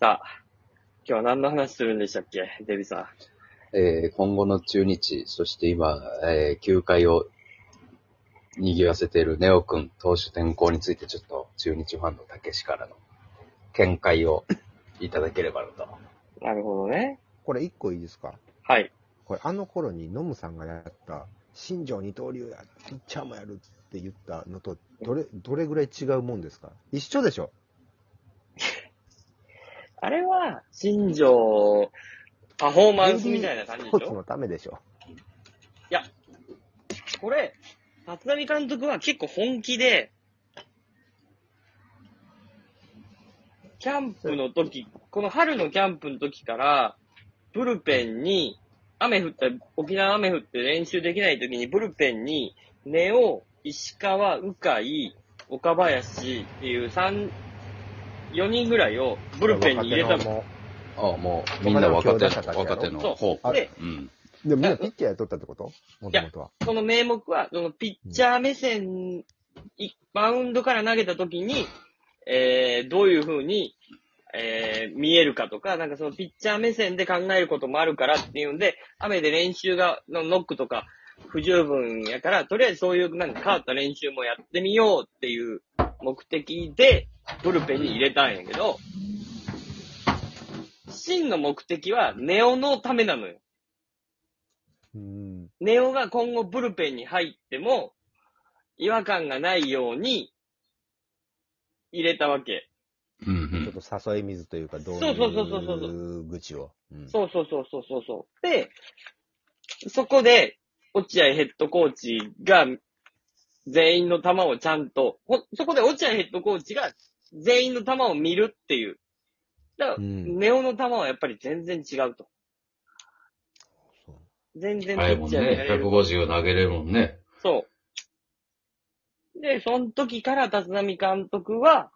さあ、今日は何の話するんでしたっけ？デビさん。えー今後の中日、そして今、えー球界を賑わせているネオ君投手転向についてちょっと中日ファンのたけしからの見解をいただければなと。なるほどね。これ一個いいですか？はい。これあの頃にノムさんがやった、新庄二刀流や、ピッチャーもやるって言ったのと、どれ、どれぐらい違うもんですか？一緒でしょ？あれは、新庄、パフォーマンスみたいな感じでしょ？スポーツのためでしょ。これ、立浪監督は結構本気で、キャンプの時、この春のキャンプの時から、ブルペンに、雨降った、沖縄雨降って練習できない時にブルペンに、根尾、石川、鵜飼、岡林っていう3、4人ぐらいをブルペンに入れたもああ、もうみんな若手、他の若手のそう。で、うん。うでもみんなピッチャーやっとったってこと？もともとは。その名目は、そのピッチャー目線、いバウンドから投げた時に、えー、どういう風に、えー、見えるかとか、なんかそのピッチャー目線で考えることもあるからっていうんで、雨で練習が、のノックとか不十分やから、とりあえずそういうなんか変わった練習もやってみようっていう目的で、ブルペンに入れたんやけど、真の目的はネオのためなのよ。うん。ネオが今後ブルペンに入っても、違和感がないように入れたわけ。うんちょっと誘い水というか、どうそうそうそうそうそういう口を。うんそうそうそうそうそうそう。で、そこで、落合ヘッドコーチが、全員の球をちゃんと、ほそこで落合ヘッドコーチが、全員の球を見るっていう。だから、うんネオの球はやっぱり全然違うと。全然うん。あれもね、れる150投げれるもんね。そう。で、その時から立浪監督は、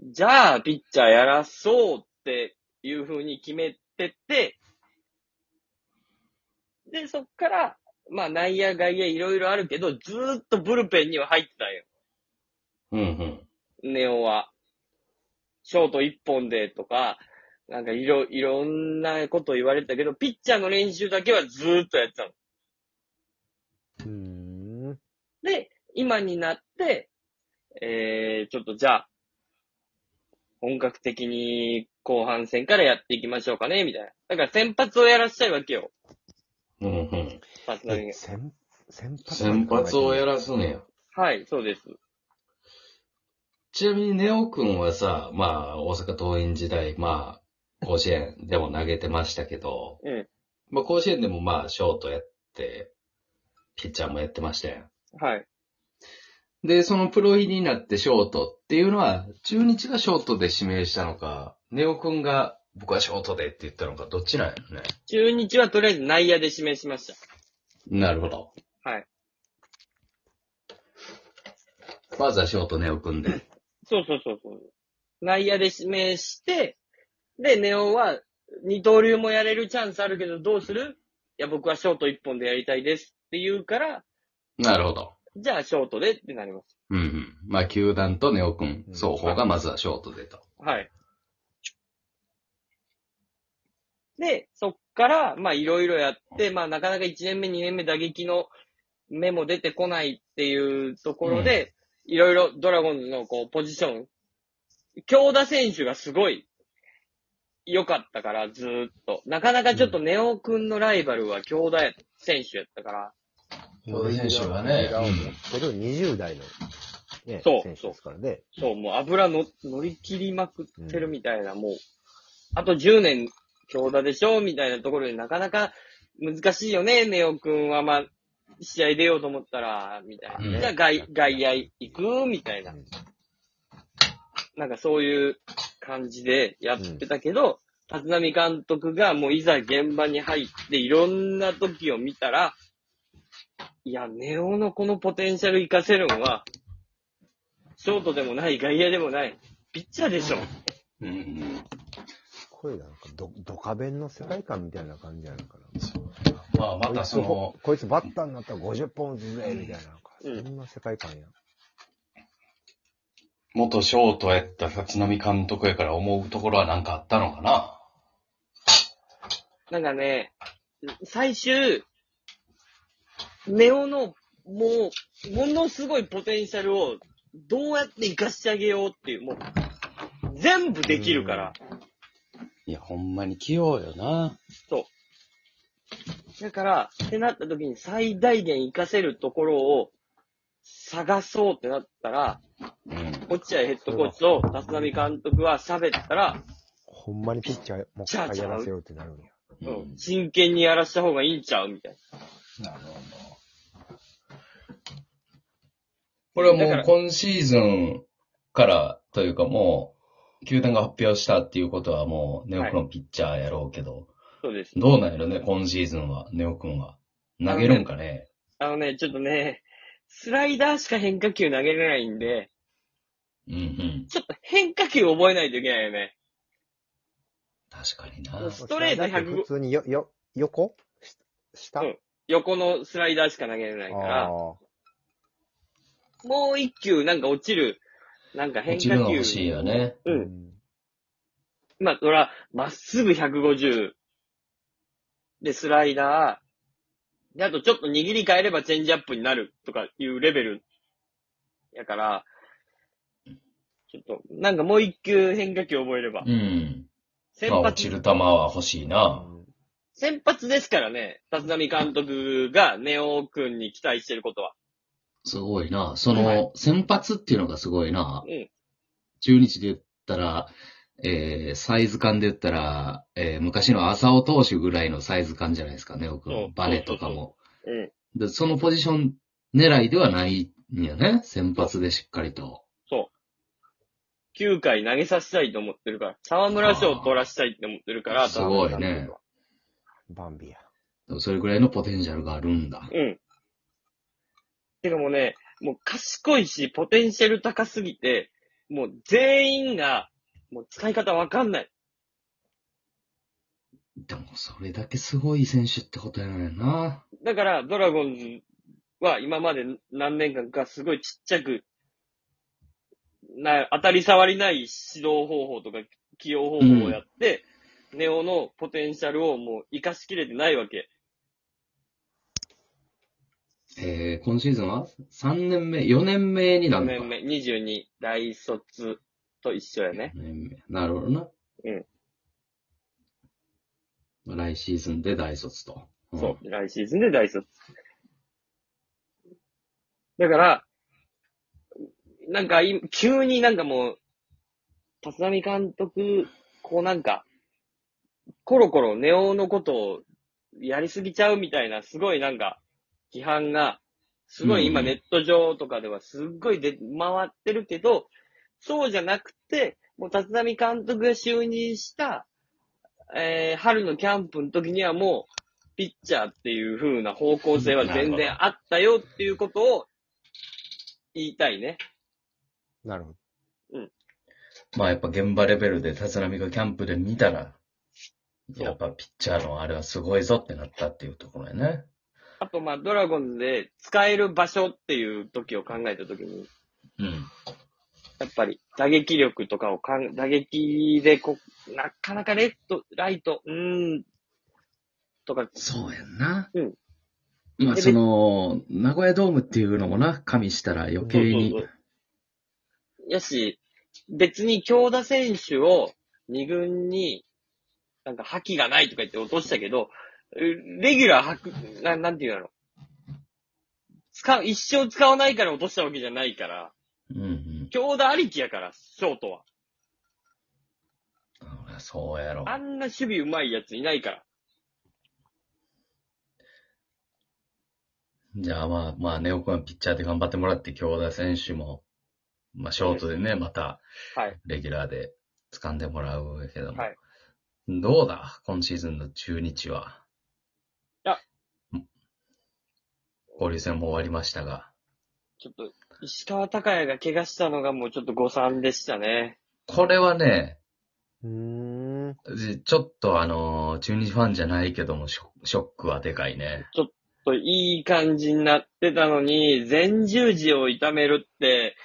じゃあ、ピッチャーやらそうっていう風に決めてて、で、そっから、まあ内野外野いろいろあるけど、ずーっとブルペンには入ってたんよ。うんうん。ネオは。ショート一本でとか、なんかいろ、いろんなこと言われてたけど、ピッチャーの練習だけはずーっとやってたの。うーん。で、今になって、えー、ちょっとじゃあ、本格的に後半戦からやっていきましょうかね、みたいな。だから先発をやらしたいわけよ。うんうん。先、先発先発をやららすねや。はい、そうです。ちなみにネオ君はさ、まあ、大阪桐蔭時代、まあ、甲子園でも投げてましたけど、うん。まあ、甲子園でもまあ、ショートやって、ピッチャーもやってましたやん。はい。で、そのプロ入りになってショートっていうのは、中日がショートで指名したのか、ネオ君が僕はショートでって言ったのか、どっちなんやろね？中日はとりあえず内野で指名しましなるほど。た。はい。まずはショートネオ君で。そうそうそうそう。内野で指名して、で、ネオは二刀流もやれるチャンスあるけどどうする？いや、僕はショート一本でやりたいですって言うから、なるほど。じゃあショートでってなります。うんうん。まあ、球団とネオ君、うん双方がまずはショートでと。はい。で、そっから、まあいろいろやって、まあなかなか1年目、2年目打撃の目も出てこないっていうところで、いろいろドラゴンズのこうポジション、強打選手がすごい良かったから、ずーっと。なかなかちょっとネオ君のライバルは強打選手やったから、強打選手はねを持ってる20代の、ね、そう選手ですからね。そう、もう油の乗り切りまくってるみたいな、もう、あと10年強打でしょみたいなところでなかなか難しいよね、ネオ君は。まあ、試合出ようと思ったら、みたいな。うんじゃあ外、外野行くみたいな。うんなんかそういう感じでやってたけど、立浪監督がもういざ現場に入っていろんな時を見たら、いや、ネオのこのポテンシャル活かせるのは、ショートでもない、外野でもない、ピッチャーでしょ。うんうん。これなんかド、ドカベンの世界観みたいな感じやなんかな。そうまあ、またその、こいつこいつバッターになったら50本打つぜ、みたいな。なんかうんそんな世界観や。元ショートやった立浪監督やから思うところはなんかあったのかな？なんかね、最終、ネオの、もう、ものすごいポテンシャルを、どうやって活かしてあげようっていう、もう、全部できるから。いや、ほんまに器用よな。だから、ってなった時に最大限活かせるところを探そうってなったら、うん。落合ヘッドコーチと立浪監督は喋ったら、ほんまにピッチャーもう一回やらせようってなるんや。うん、真剣にやらした方がいいんちゃうみたいなるほど。これはだからもう今シーズンからというかもう、球団が発表したっていうことはもうネオ君のピッチャーやろうけど、な。そうです。どうなんやろね、今シーズンは、ネオ君は。投げるんかね。あのね、ちょっとね、スライダーしか変化球投げれないんで、うんうん。ちょっと変化球覚えないといけないよね。確かにな。ストレート100普通によ、よ、横？し下、うん横のスライダーしか投げれないから、あもう一球なんか落ちる、なんか変落化球。ちるの欲しいよね。ーうん。まあ、そら、まっすぐ150。で、スライダー。で、あとちょっと握り変えればチェンジアップになるとかいうレベル。やから、ちょっと、なんかもう一球変化球覚えれば。うん。先まあ、落発ち、る球は欲しいな。先発ですからね、立浪監督がネオ君に期待してることは。すごいな。そはの、先発っていうのがすごいな。うん。中日で言ったら、えー、サイズ感で言ったら、えー、昔の浅尾投手ぐらいのサイズ感じゃないですかね、僕。バネとかも。うん。で、そのポジション狙いではないんやね。先発でしっかりと。そう。9回投げさせたいと思ってるから、沢村賞を取らしたいって思ってるから、すごいねバンビや。でもそれぐらいのポテンシャルがあるんだ。うん。てかもうね、もう賢いし、ポテンシャル高すぎて、もう全員が、もう使い方わかんない。でも、それだけすごい選手ってことやねんな。だから、ドラゴンズは今まで何年間かすごいちっちゃく、な、当たり障りない指導方法とか起用方法をやって、ネオのポテンシャルをもう活かしきれてないわけ。えー、今シーズンは3年目、4年目にな4るのか。年目、22、大卒と一緒やね。4年目。なるほどな。うん。来シーズンで大卒と。んそう。来シーズンで大卒。だから、なんかい、急になんかもう、立浪監督、こうなんか、コロコロネオのことをやりすぎちゃうみたいな、すごいなんか、批判が、すごい今うんネット上とかではすっごいで回ってるけど、そうじゃなくて、もう立浪監督が就任した、えー春のキャンプの時にはもう、ピッチャーっていう風な方向性は全然あったよっていうことを言いたいね。なるほど。まあやっぱ現場レベルで立浪がキャンプで見たら、そうやっぱピッチャーのあれはすごいぞってなったっていうところやね。あと、まあ、ドラゴンズで使える場所っていう時を考えた時に、うん。やっぱり打撃力とかをかん、打撃でこう、なかなかレフト、ライト、うーん、とか、そうやんな。うん。まあでその、名古屋ドームっていうのもな、加味したら余計に。そうそうそうやし、別に京田選手を二軍に、なんか覇気がないとか言って落としたけど、うレギュラー吐く、ななんていうの使う、一生使わないから落としたわけじゃないから、うんうん。京田ありきやから、ショートは。そうやろ。あんな守備うまいやついないから。じゃあまあ、まあ、ネオ君はピッチャーで頑張ってもらって、京田選手も、まあ、ショートでね、また、はい。レギュラーで掴んでもらうけども。はいどうだ？今シーズンの中日は。いやうん。交流戦も終わりましたが。ちょっと、石川隆也が怪我したのがもうちょっと誤算でしたね。これはね、うーん。ちょっとあのー中日ファンじゃないけども、ショショックはでかいね。といい感じになってたのに、前十字を痛めるって、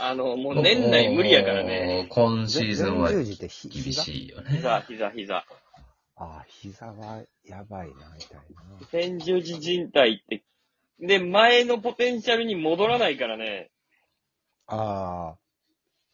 あの、もう年内無理やからね。。今シーズンは前十字ってひ厳膝しいよね。膝、膝、膝。ああ、膝はやばいな、みたいな。前十字靭帯って、で、前のポテンシャルに戻らないからね。ああ、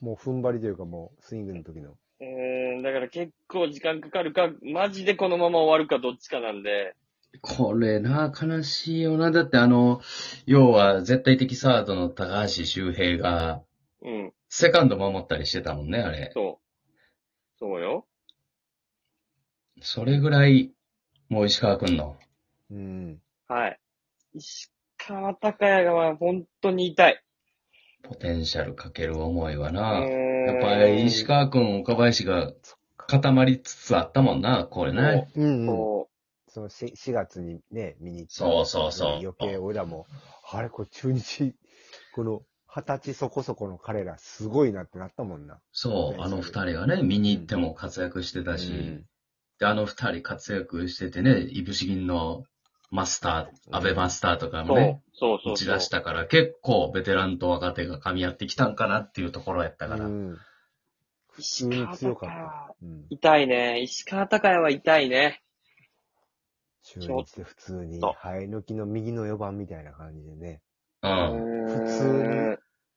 もう踏ん張りというかもうスイングの時の。うーん、だから結構時間かかるか、マジでこのまま終わるかどっちかなんで。これな、悲しいよな。だってあの、要は絶対的サードの高橋周平が、うん、セカンド守ったりしてたもんね、あれ。そう。そうよ。それぐらい、もう石川くんの。うん。はい。石川隆也がまあ本当に痛い。ポテンシャルかける思いはうな。やっぱり石川くん、岡林が固まりつつあったもんな、これね。うん、うん。そその 4, 4月にね、見に行った。そうそうそう余計俺らも、あれ、これ中日、この二十歳そこそこの彼らすごいなってなったもんな。そう、あの二人がね、見に行っても活躍してたし、うんで、あの二人活躍しててね、いぶし銀のマスター、アベマスターとかう。もね、そう。そうそう打ち。出したから、結構ベテランと若手が噛み合ってきたんかなっていうところやったから。うん。普通石川隆也はた。うん。痛いね。石川隆也は痛いね。中日で普通に、生え抜きの右の4番みたいな感じでね、うん。普普通に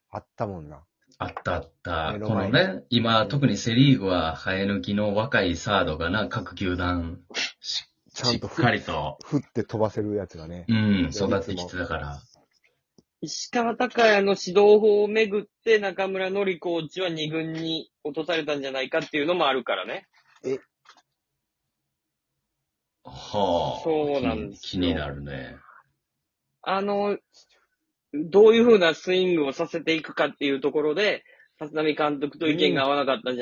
あったもんな。あったあった。このね、今、特にセリーグは生え抜きの若いサードがな、各球団し、ちゃんとしっかりと、振って飛ばせるやつがね。うん、育ってきてたから。石川隆也の指導法をめぐって中村のりコーチは2軍に落とされたんじゃないかっていうのもあるからね。はあ。そうなんですよ気に気になるね。あの、どういう風なスイングをさせていくかっていうところで、立浪監督と意見が合わなかったんじゃない